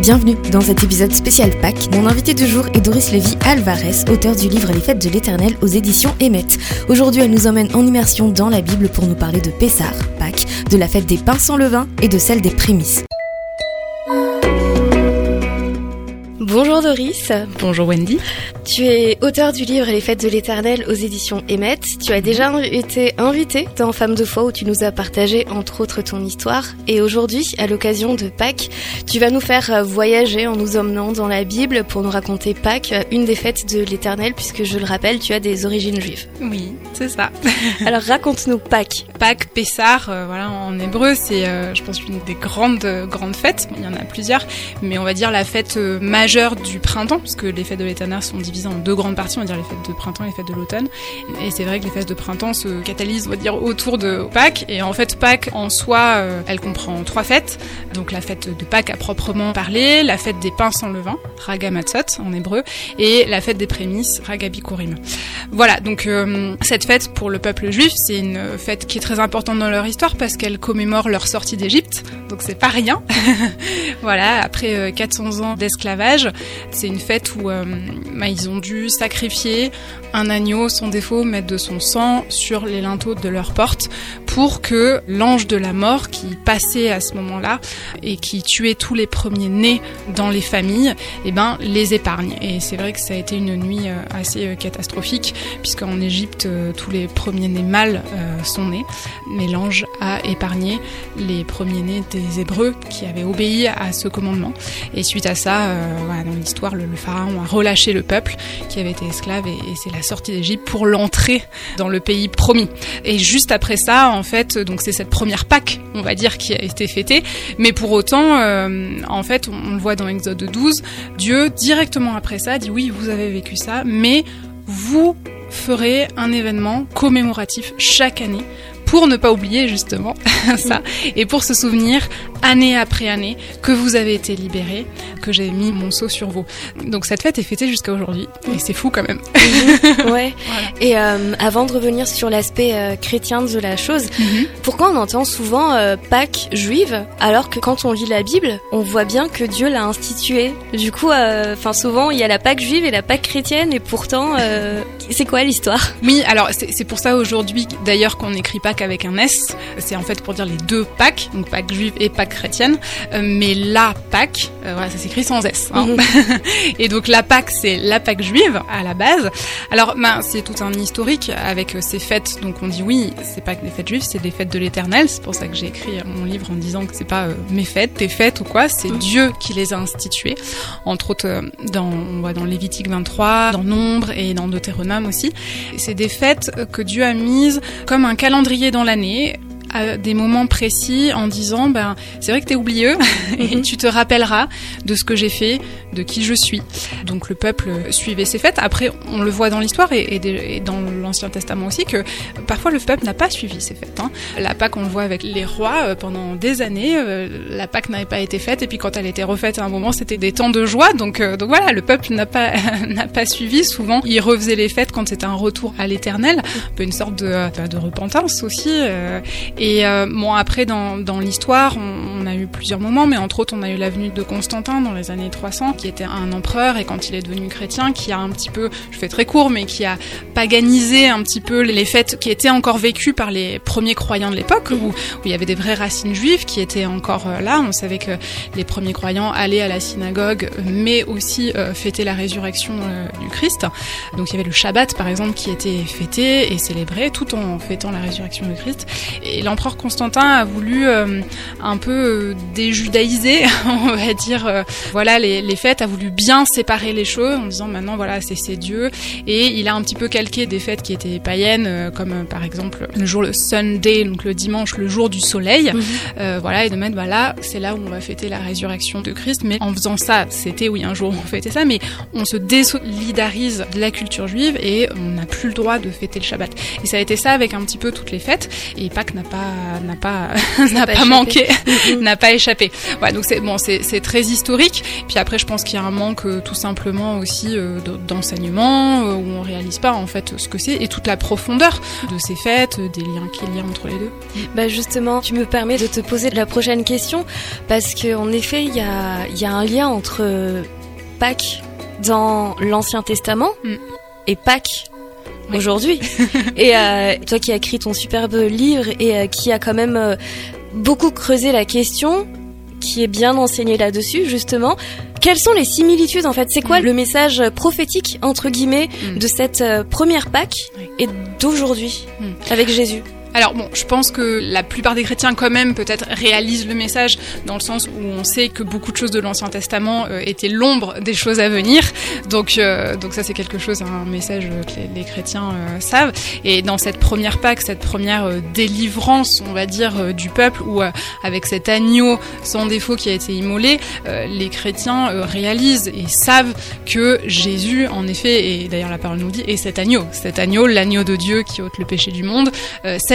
Bienvenue dans cet épisode spécial Pâques. Mon invité du jour est Doris Lévy Alvarez, auteur du livre Les Fêtes de l'Éternel aux éditions Emmet. Aujourd'hui, elle nous emmène en immersion dans la Bible pour nous parler de Pessar, Pâques, de la fête des pains sans levain et de celle des prémices. Bonjour Doris. Bonjour Wendy. Tu es auteur du livre Les Fêtes de l'Éternel aux éditions Emmet. Tu as déjà été invité dans Femmes de foi où tu nous as partagé entre autres ton histoire. Et aujourd'hui, à l'occasion de Pâques, tu vas nous faire voyager en nous emmenant dans la Bible pour nous raconter Pâques, une des fêtes de l'Éternel, puisque je le rappelle, tu as des origines juives. Oui, c'est ça. Alors raconte-nous Pâques. Pâques, Pessar, euh, voilà, en hébreu, c'est, euh, je pense, une des grandes, grandes fêtes. Il y en a plusieurs, mais on va dire la fête euh, du printemps, puisque les fêtes de l'éternel sont divisées en deux grandes parties, on va dire les fêtes de printemps et les fêtes de l'automne. Et c'est vrai que les fêtes de printemps se catalysent, on va dire, autour de Pâques. Et en fait, Pâques en soi, euh, elle comprend trois fêtes. Donc la fête de Pâques à proprement parler, la fête des pains sans levain, Ragamatzot en hébreu, et la fête des prémices, Ragabikurim. Voilà, donc euh, cette fête pour le peuple juif, c'est une fête qui est très importante dans leur histoire parce qu'elle commémore leur sortie d'Égypte, donc c'est pas rien. voilà, après 400 euh, ans d'esclavage, c'est une fête où euh, bah, ils ont dû sacrifier un agneau sans défaut, mettre de son sang sur les linteaux de leur porte pour que l'ange de la mort qui passait à ce moment-là et qui tuait tous les premiers-nés dans les familles, eh ben, les épargne. Et c'est vrai que ça a été une nuit euh, assez euh, catastrophique puisqu'en Égypte, tous les premiers-nés mâles sont nés. Mais l'ange a épargné les premiers-nés des Hébreux qui avaient obéi à ce commandement. Et suite à ça, dans l'histoire, le, pharaon a relâché le peuple qui avait été esclave et, c'est la sortie d'Égypte pour l'entrée dans le pays promis. Et juste après ça, en fait, donc c'est cette première Pâque, on va dire, qui a été fêtée. Mais pour autant, euh, en fait, on, le voit dans Exode 12, Dieu directement après ça dit oui, vous avez vécu ça, mais vous ferez un événement commémoratif chaque année pour ne pas oublier justement ça et pour se souvenir année après année que vous avez été libéré, que j'ai mis mon sceau sur vous. Donc cette fête est fêtée jusqu'à aujourd'hui et c'est fou quand même. Mhm. ouais. Et euh, avant de revenir sur l'aspect euh, chrétien de la chose, mhm. pourquoi on entend souvent euh, Pâques juive alors que quand on lit la Bible, on voit bien que Dieu l'a instituée. Du coup, enfin souvent il y a la Pâques juive et la Pâques chrétienne et pourtant c'est quoi l'histoire? Oui, alors c'est pour ça aujourd'hui d'ailleurs qu'on n'écrit Avec un S. C'est en fait pour dire les deux Pâques, donc Pâques juive et Pâques chrétienne. Euh, mais la Pâques, voilà, ça s'écrit sans S. Hein. Mhm. et donc la Pâques, c'est la Pâques juive à la base. Alors, ben, c'est tout un historique avec euh, ces fêtes. Donc on dit oui, c'est pas que des fêtes juives, c'est des fêtes de l'Éternel. C'est pour ça que j'ai écrit mon livre en disant que c'est pas mes fêtes, tes fêtes ou quoi. C'est mhm. Dieu qui les a instituées. Entre autres, dans on voit dans Lévitique 23, dans Nombre et dans Deutéronome aussi. C'est des fêtes que Dieu a mises comme un calendrier dans l'année à des moments précis en disant ben c'est vrai que t'es oublieux et tu te rappelleras de ce que j'ai fait, de qui je suis. Donc le peuple suivait ces fêtes. Après on le voit dans l'histoire et, dans l'Ancien Testament aussi que parfois le peuple n'a pas suivi ces fêtes. Hein. La Pâque on le voit avec les rois euh, pendant des années. Euh, la Pâque n'avait pas été faite et puis quand elle était refaite à un moment c'était des temps de joie. Donc euh, donc voilà le peuple n'a pas n'a pas suivi. Souvent il refaisait les fêtes quand c'était un retour à l'Éternel, un peu une sorte de, de repentance aussi. Et euh, bon, après, dans, dans l'histoire, on, a eu plusieurs moments, mais entre autres, on a eu la venue de Constantin dans les années 300, qui était un empereur, et quand il est devenu chrétien, qui a un petit peu, je fais très court, mais qui a paganisé un petit peu les fêtes qui étaient encore vécues par les premiers croyants de l'époque, où, où, il y avait des vraies racines juives qui étaient encore euh, là. On savait que les premiers croyants allaient à la synagogue, mais aussi euh, fêter la résurrection du Christ. Donc il y avait le Shabbat, par exemple, qui était fêté et célébré tout en fêtant la résurrection du Christ. L'empereur Constantin a voulu euh, un peu euh, déjudaïser, on va dire, euh, voilà les, les, fêtes, a voulu bien séparer les choses en disant maintenant voilà c'est Dieu. Et il a un petit peu calqué des fêtes qui étaient païennes comme par exemple le jour le Sunday donc le dimanche le jour du soleil. Mhm. voilà et de mettre voilà c'est là où on va fêter la résurrection de Christ. Mais en faisant ça c'était oui un jour on fêtait ça mais on se désolidarise de la culture juive et on n'a plus le droit de fêter le Shabbat. Et ça a été ça avec un petit peu toutes les fêtes. Et Pâques n'a pas pas n'a pas n'a pas, manqué, n'a pas échappé. Ouais, donc c'est bon, c'est très historique. Puis après, je pense qu'il y a un manque tout simplement aussi d'enseignement où on réalise pas en fait ce que c'est et toute la profondeur de ces fêtes, des liens qu'il y a entre les deux. Bah justement, tu me permets de te poser la prochaine question parce qu'en effet, il y a, y a un lien entre Pâques dans l'Ancien Testament mm. et Pâques aujourd'hui. et euh, toi qui as écrit ton superbe livre et euh, qui a quand même euh, beaucoup creusé la question, qui est bien enseigné là-dessus justement. Quelles sont les similitudes en fait? C'est quoi mm. le message prophétique entre guillemets mm. de cette première Pâques et d'aujourd'hui avec Jésus? Alors bon, je pense que la plupart des chrétiens quand même peut-être réalisent le message dans le sens où on sait que beaucoup de choses de l'Ancien Testament euh, étaient l'ombre des choses à venir. Donc euh, donc ça c'est quelque chose, un message que les, chrétiens euh, savent. Et dans cette première Pâque, cette première délivrance, on va dire, du peuple, où avec cet agneau sans défaut qui a été immolé, les chrétiens réalisent et savent que Jésus, en effet, et d'ailleurs la parole nous dit, est cet agneau, cet agneau, l'agneau de Dieu qui ôte le péché du monde,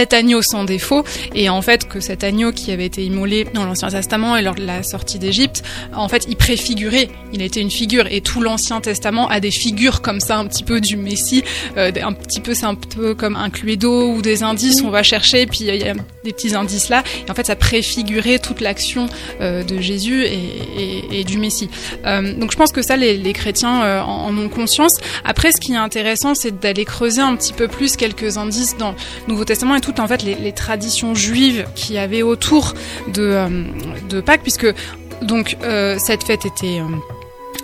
cet agneau sans défaut, et en fait que cet agneau qui avait été immolé dans l'Ancien Testament et lors de la sortie d'Égypte, en fait il préfigurait, il était une figure, et tout l'Ancien Testament a des figures comme ça un petit peu du Messie, euh, un petit peu c'est un peu comme un cluedo ou des indices, on va chercher, puis il y a des petits indices là, et en fait ça préfigurait toute l'action euh, de Jésus et, du Messie. Euh, donc je pense que ça les, chrétiens en, en, ont conscience. Après ce qui est intéressant c'est d'aller creuser un petit peu plus quelques indices dans le Nouveau Testament et tout en fait les, traditions juives qui y avait autour de, euh, de Pâques, puisque donc euh, cette fête était euh,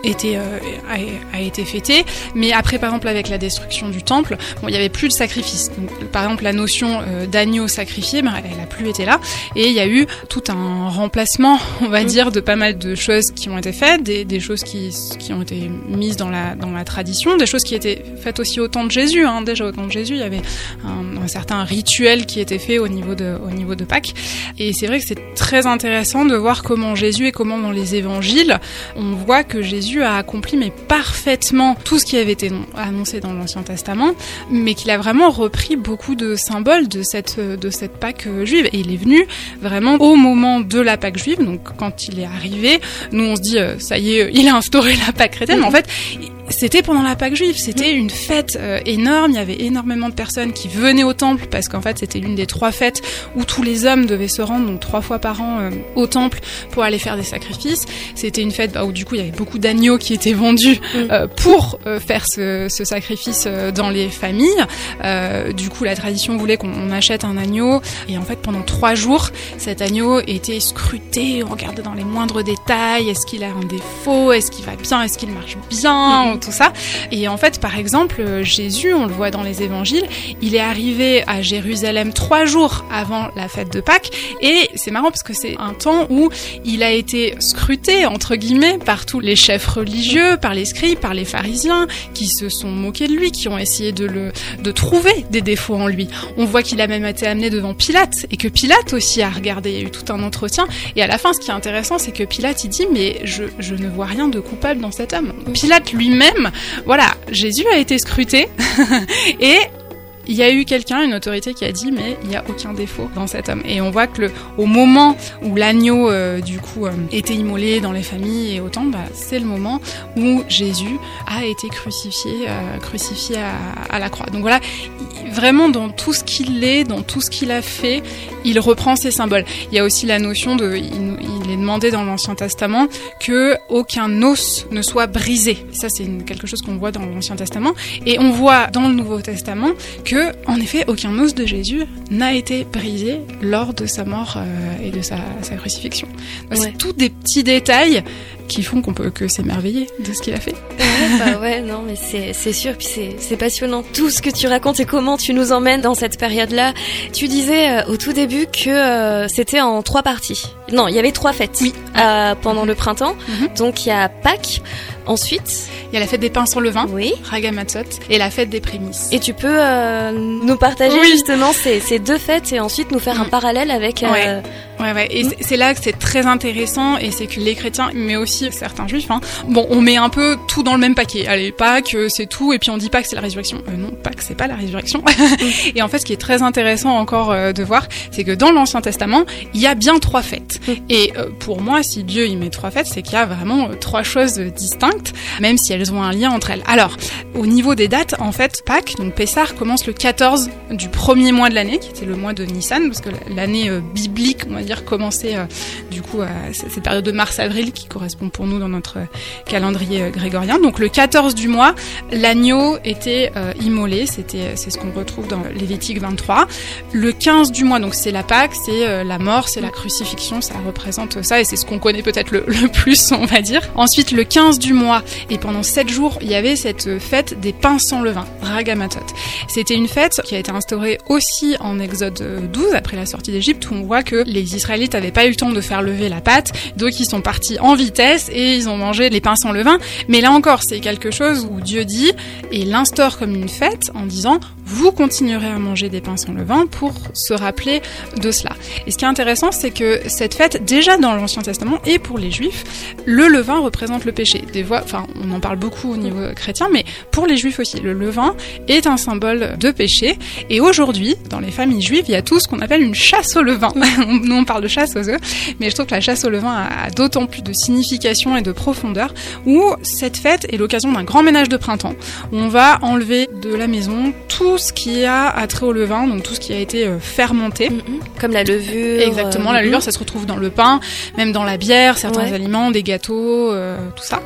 était, euh, a, a, été fêté, mais après par exemple avec la destruction du temple, bon, il y avait plus de sacrifice. Donc, par exemple la notion euh, d'agneau sacrifié, ben, elle a plus été là, et il y a eu tout un remplacement, on va dire, de pas mal de choses qui ont été faites, des, des choses qui, qui ont été mises dans la, dans la tradition, des choses qui étaient faites aussi au temps de Jésus. Hein. Déjà au temps de Jésus, il y avait un, un, certain rituel qui était fait au niveau de, au niveau de Pâques, et c'est vrai que c'est très intéressant de voir comment Jésus et comment dans les évangiles, on voit que Jésus a accompli mais parfaitement tout ce qui avait été annoncé dans l'Ancien Testament, mais qu'il a vraiment repris beaucoup de symboles de cette de cette Pâque juive. Et il est venu vraiment au moment de la Pâque juive, donc quand il est arrivé, nous on se dit euh, ça y est, il a instauré la Pâque chrétienne, mais en fait c'était pendant la Pâque juive, c'était une fête euh, énorme, il y avait énormément de personnes qui venaient au temple parce qu'en fait c'était l'une des trois fêtes où tous les hommes devaient se rendre donc trois fois par an euh, au temple pour aller faire des sacrifices. C'était une fête bah, où du coup il y avait beaucoup d'agneaux qui étaient vendus mm. euh, pour faire ce, ce sacrifice dans les familles. du coup la tradition voulait qu'on achète un agneau. Et en fait pendant trois jours cet agneau était scruté, on regardait dans les moindres détails, est-ce qu'il a un défaut, est-ce qu'il va bien, est-ce qu'il marche bien, mm tout ça. Et en fait, par exemple, euh, Jésus, on le voit dans les évangiles, il est arrivé à Jérusalem trois jours avant la fête de Pâques. Et c'est marrant parce que c'est un temps où il a été scruté, entre guillemets, par tous les chefs religieux, par les scribes, par les pharisiens, qui se sont moqués de lui, qui ont essayé de le, de trouver des défauts en lui. On voit qu'il a même été amené devant Pilate et que Pilate aussi a regardé. Il y a eu tout un entretien. Et à la fin, ce qui est intéressant, c'est que Pilate, il dit, mais je, je ne vois rien de coupable dans cet homme. Pilate lui-même voilà, Jésus a été scruté et il y a eu quelqu'un, une autorité qui a dit mais il n'y a aucun défaut dans cet homme. Et on voit que au moment où l'agneau euh, du coup euh, était immolé dans les familles et autant, bah, c'est le moment où Jésus a été crucifié, euh, crucifié à, à, la croix. Donc voilà, vraiment dans tout ce qu'il est, dans tout ce qu'il a fait, il reprend ces symboles. Il y a aussi la notion de, il, il est demandé dans l'Ancien Testament que aucun os ne soit brisé. Ça c'est quelque chose qu'on voit dans l'Ancien Testament et on voit dans le Nouveau Testament que que, en effet, aucun os de Jésus n'a été brisé lors de sa mort euh, et de sa, crucifixion. C'est tous des petits détails qui font qu'on peut que s'émerveiller de ce qu'il a fait. Ouais, bah ouais, non, mais c'est sûr, puis c'est passionnant tout ce que tu racontes et comment tu nous emmènes dans cette période-là. Tu disais euh, au tout début que euh, c'était en trois parties. Non, il y avait trois fêtes oui. pendant le printemps. Mhm. Donc il y a Pâques, Ensuite, il y a la fête des pains sans levain, oui. Ragamatzot, et la fête des prémices. Et tu peux euh, nous partager justement ces, ces, deux fêtes et ensuite nous faire un mm. parallèle avec euh, Ouais, ouais. Et c'est là que c'est très intéressant et c'est que les chrétiens, mais aussi certains juifs, hein, bon, on met un peu tout dans le même paquet. Allez, Pâques, c'est tout, et puis on dit pas que c'est la résurrection. Euh, non, Pâques, c'est pas la résurrection. et en fait, ce qui est très intéressant encore euh, de voir, c'est que dans l'Ancien Testament, il y a bien trois fêtes. Et euh, pour moi, si Dieu y met trois fêtes, c'est qu'il y a vraiment euh, trois choses distinctes, même si elles ont un lien entre elles. Alors, au niveau des dates, en fait, Pâques, donc Pessah, commence le 14 du premier mois de l'année, qui était le mois de Nissan, parce que l'année biblique, on va dire, commençait du coup à cette période de mars-avril qui correspond pour nous dans notre calendrier grégorien. Donc le 14 du mois, l'agneau était immolé, c'était c'est ce qu'on retrouve dans Lévitique 23. Le 15 du mois, donc c'est la Pâque, c'est euh, la mort, c'est la crucifixion, ça représente ça et c'est ce qu'on connaît peut-être le, plus, on va dire. Ensuite, le 15 du mois et pendant 7 jours, il y avait cette fête des pains sans levain, Ragamatot. C'était une fête qui a été instaurée aussi en Exode 12 après la sortie d'Égypte où on voit que les Israélites n'avaient pas eu le temps de faire lever la pâte, donc ils sont partis en vitesse et ils ont mangé les pains sans levain. Mais là encore, c'est quelque chose où Dieu dit et l'instaure comme une fête en disant vous continuerez à manger des pains sans levain pour se rappeler de cela. Et ce qui est intéressant, c'est que cette fête, déjà dans l'Ancien Testament et pour les Juifs, le levain représente le péché. Des voix, enfin, on en parle beaucoup au niveau chrétien, mais pour les Juifs aussi, le levain est un symbole de péché. Et aujourd'hui, dans les familles juives, il y a tout ce qu'on appelle une chasse au levain. Nous, on parle de chasse aux œufs, mais je trouve que la chasse au levain a d'autant plus de signification et de profondeur, où cette fête est l'occasion d'un grand ménage de printemps, où on va enlever de la maison tout ce qui a attrait au levain, donc tout ce qui a été euh, fermenté. Mm-hmm. Comme la levure. Exactement, la euh, levure, mm-hmm. ça se retrouve dans le pain, même dans la bière, certains aliments, des gâteaux, euh, tout ça.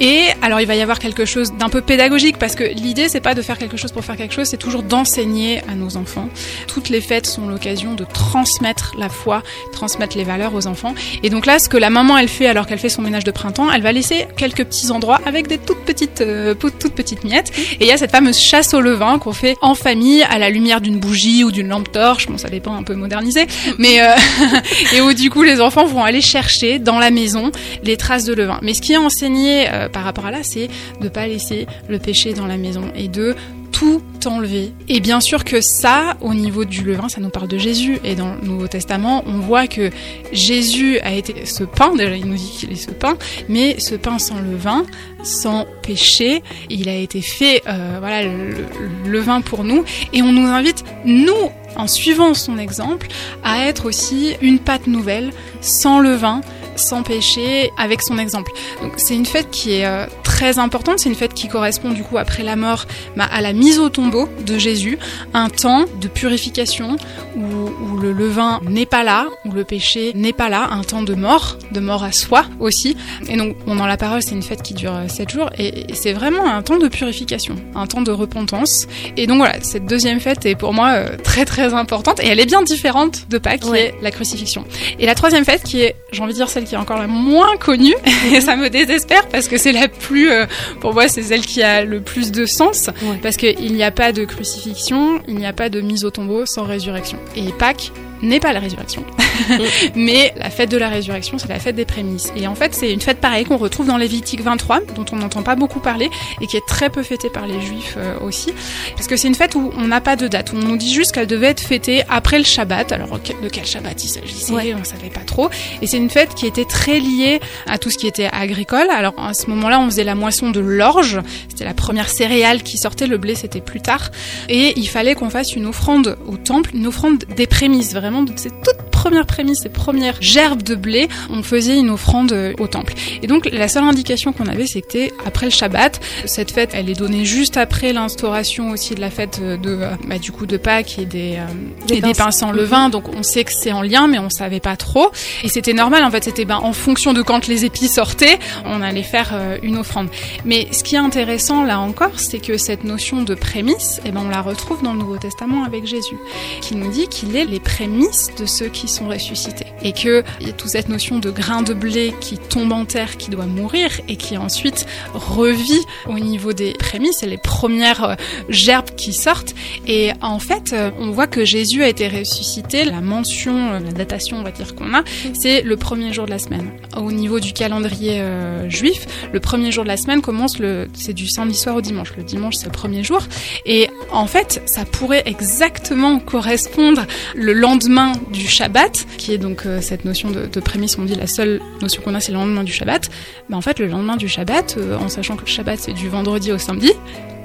Et alors, il va y avoir quelque chose d'un peu pédagogique, parce que l'idée, c'est pas de faire quelque chose pour faire quelque chose, c'est toujours d'enseigner à nos enfants. Toutes les fêtes sont l'occasion de transmettre la foi, transmettre les valeurs aux enfants. Et donc là, ce que la maman, elle fait alors qu'elle fait son ménage de printemps, elle va laisser quelques petits endroits avec des toutes petites, toutes petites miettes. Et il y a cette fameuse chasse au levain qu'on fait en famille à la lumière d'une bougie ou d'une lampe torche. Bon, ça dépend un peu modernisé, mais euh, et où du coup les enfants vont aller chercher dans la maison les traces de levain. Mais ce qui est enseigné euh, par rapport à là, c'est de pas laisser le péché dans la maison et de tout enlever. Et bien sûr que ça, au niveau du levain, ça nous parle de Jésus. Et dans le Nouveau Testament, on voit que Jésus a été ce pain, déjà il nous dit qu'il est ce pain, mais ce pain sans levain, sans péché, il a été fait, euh, voilà, le, levain pour nous. Et on nous invite, nous, en suivant son exemple, à être aussi une pâte nouvelle, sans levain, sans péché, avec son exemple. Donc c'est une fête qui est euh, très importante. C'est une fête qui correspond du coup après la mort bah, à la mise au tombeau de Jésus, un temps de purification où, le levain n'est pas là, où le péché n'est pas là, un temps de mort, de mort à soi aussi. Et donc, on dans la parole, c'est une fête qui dure euh, sept jours et, c'est vraiment un temps de purification, un temps de repentance. Et donc voilà, cette deuxième fête est pour moi euh, très très importante et elle est bien différente de Pâques, qui est la crucifixion. Et la troisième fête qui est, j'ai envie de dire celle qui est encore la moins connue, et ça me désespère parce que c'est la plus euh, pour moi, c'est celle qui a le plus de sens, parce qu'il n'y a pas de crucifixion, il n'y a pas de mise au tombeau sans résurrection. Et Pâques, n'est pas la résurrection. Mais la fête de la résurrection, c'est la fête des prémices. Et en fait, c'est une fête pareille qu'on retrouve dans Lévitique 23, dont on n'entend pas beaucoup parler, et qui est très peu fêtée par les juifs euh, aussi. Parce que c'est une fête où on n'a pas de date. On nous dit juste qu'elle devait être fêtée après le Shabbat. Alors, de quel Shabbat il s'agissait, on ne savait pas trop. Et c'est une fête qui était très liée à tout ce qui était agricole. Alors, à ce moment-là, on faisait la moisson de l'orge. C'était la première céréale qui sortait. Le blé, c'était plus tard. Et il fallait qu'on fasse une offrande au temple, une offrande des prémices, vraiment vraiment de ces toutes premières prémices, ces premières gerbes de blé, on faisait une offrande euh, au temple. Et donc la seule indication qu'on avait, c'était après le Shabbat. Cette fête, elle est donnée juste après l'instauration aussi de la fête de, euh, bah, du coup de Pâques et des, euh, des, pains sans levain. Donc on sait que c'est en lien, mais on savait pas trop. Et c'était normal en fait. C'était ben, en fonction de quand les épis sortaient, on allait faire une offrande. Mais ce qui est intéressant là encore, c'est que cette notion de prémisse, eh ben on la retrouve dans le Nouveau Testament avec Jésus, qui nous dit qu'il est les prémices de ceux qui sont ressuscités. Et a toute cette notion de grain de blé qui tombe en terre, qui doit mourir et qui ensuite revit au niveau des prémices, et les premières euh, gerbes qui sortent. Et en fait, euh, on voit que Jésus a été ressuscité. La mention, euh, la datation, on va dire qu'on a, c'est le premier jour de la semaine. au niveau du calendrier juif, le premier jour de la semaine commence le, c'est du samedi soir au dimanche. Le dimanche c'est le premier jour, et en fait ça pourrait exactement correspondre le lendemain du Shabbat, qui est donc euh, cette notion de, de prémisse. On dit la seule notion qu'on a c'est le lendemain du Shabbat. Mais en fait le lendemain du Shabbat, euh, en sachant que le Shabbat c'est du vendredi au samedi,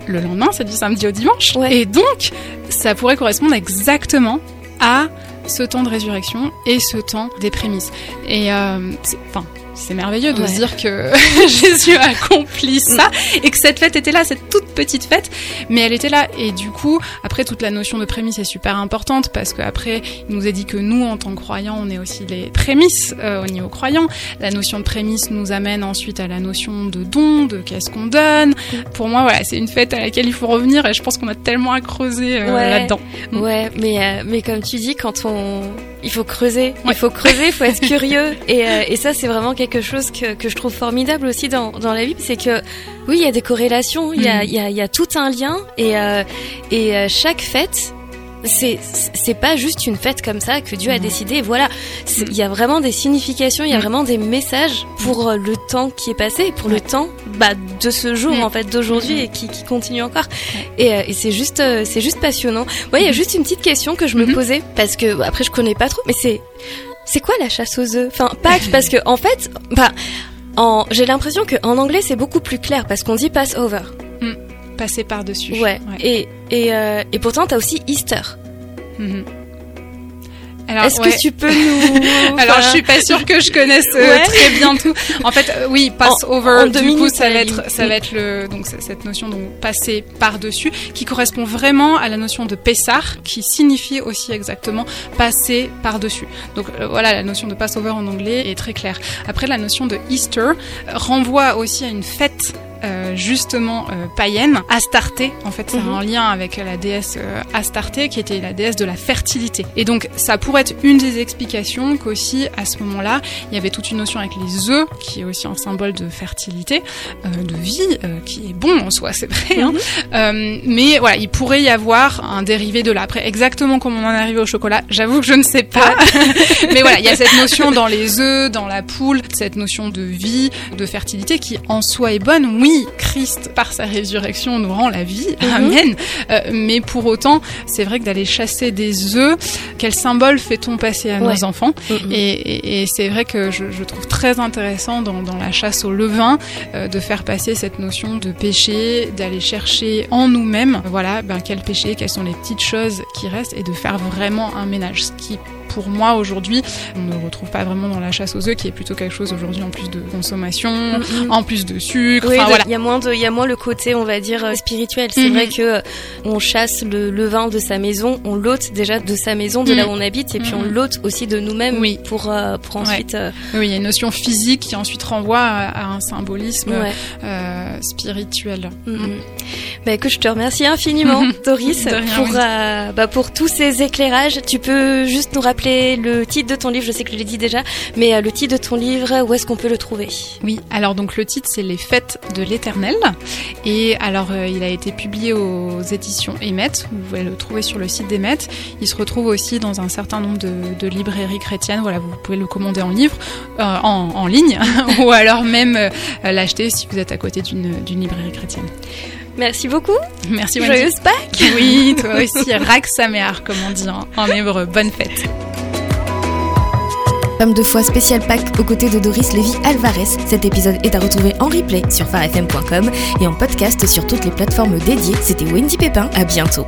le lendemain c'est du samedi au dimanche, Ouais. et donc ça pourrait correspondre exactement à ce temps de résurrection et ce temps des prémices. Et euh, c'est- merveilleux de Ouais. se dire que Jésus a accompli ça et que cette fête était là, cette toute petite fête, mais elle était là. Et du coup, après toute la notion de prémices est super importante parce qu'après, il nous a dit que nous, en tant que croyants, on est aussi les prémices euh, au niveau croyant. La notion de prémices nous amène ensuite à la notion de don, de qu'est-ce qu'on donne. Pour moi, voilà, c'est une fête à laquelle il faut revenir et je pense qu'on a tellement à creuser euh, Ouais. là-dedans. Mm. Ouais, mais euh, mais comme tu dis, quand on il faut creuser, il faut creuser, il faut être curieux, et et ça c'est vraiment quelque chose que que je trouve formidable aussi dans dans la Bible, c'est que oui, il y a des corrélations, il y a il y a y a tout un lien, et euh, et euh, chaque fête c'est c'est pas juste une fête comme ça que Dieu a Mhm. décidé. Voilà, C'est- il y a vraiment des significations, il y a vraiment des messages pour euh, le temps qui est passé, pour le temps bah, de ce jour en fait, d'aujourd'hui et qui, qui continue encore. Et, et c'est juste c'est juste passionnant. Ouais, il y a juste une petite question que je me Mhm. posais parce que après je connais pas trop, mais c'est c'est quoi la chasse aux œufs? Enfin Pâques parce que en fait, bah en j'ai l'impression que en anglais c'est beaucoup plus clair parce qu'on dit Passover. Passer par-dessus. Ouais. Et et euh, et pourtant t'as aussi Easter. Mhm. Alors, Est-ce ouais. que tu peux nous Alors, je suis pas sûre que je connaisse euh, Ouais. très bien tout. En fait, euh, oui, Passover. en deux du coup, ça va être, ça va être le, donc cette notion de passer par dessus, qui correspond vraiment à la notion de Pessah, qui signifie aussi exactement passer par dessus. Donc euh, voilà, la notion de Passover en anglais est très claire. Après, la notion de Easter renvoie aussi à une fête. Euh, justement euh, païenne, Astarté, en fait c'est Mhm. en lien avec la déesse euh, Astarté qui était la déesse de la fertilité. Et donc ça pourrait être une des explications qu'aussi à ce moment-là il y avait toute une notion avec les œufs qui est aussi un symbole de fertilité, euh, de vie, euh, qui est bon en soi c'est vrai. Hein. Euh, mais voilà il pourrait y avoir un dérivé de là. Après exactement comment on en est arrivé au chocolat, j'avoue que je ne sais pas. mais voilà il y a cette notion dans les œufs, dans la poule, cette notion de vie, de fertilité qui en soi est bonne. Oui Christ par sa résurrection nous rend la vie, Mhm. amen. Euh, mais pour autant c'est vrai que d'aller chasser des œufs, quel symbole fait-on passer à Ouais. nos enfants Mhm. et, et- et c'est vrai que je, je trouve très intéressant dans, dans la chasse au levain euh, de faire passer cette notion de péché, d'aller chercher en nous-mêmes, voilà, ben, quel péché, quelles sont les petites choses qui restent et de faire vraiment un ménage. Ce qui, pour moi, aujourd'hui, on ne retrouve pas vraiment dans la chasse aux œufs, qui est plutôt quelque chose aujourd'hui en plus de consommation, en plus de sucre, Oui, enfin de- voilà. il y a moins de, il y a moins le côté, on va dire euh, spirituel. C'est Mhm. vrai que euh, on chasse le, le vin de sa maison, on l'ôte déjà de sa maison, de là Mhm. où on habite, et puis on l'ôte aussi de nous-mêmes Oui. pour euh, pour ensuite. euh, Oui, il y a une notion physique qui ensuite renvoie à, à un symbolisme ouais. euh, spirituel. Mhm. Bah écoute, je te remercie infiniment, Doris, pour bah, pour tous ces éclairages. Tu peux juste nous rappeler le titre de ton livre. Je sais que je l'ai dit déjà, mais euh, le titre de ton livre, où est-ce qu'on peut le trouver? Oui, alors donc le titre c'est Les Fêtes de l'Éternel et alors euh, il a été publié aux éditions Emmet, vous pouvez le trouver sur le site d'Emmet. Il se retrouve aussi dans un certain nombre de, de librairies chrétiennes, voilà, vous pouvez le commander en livre, euh, en, en ligne ou alors même euh, l'acheter si vous êtes à côté d'une librairie chrétienne. Merci beaucoup. Merci. Joyeuse Pâques. Oui, toi aussi, Rak Samear comme on dit en, en hébreu. Bonne fête. Femme de foi spécial Pâques aux côtés de Doris Lévy Alvarez. Cet épisode est à retrouver en replay sur farfm.com et en podcast sur toutes les plateformes dédiées. C'était Wendy Pépin, à bientôt.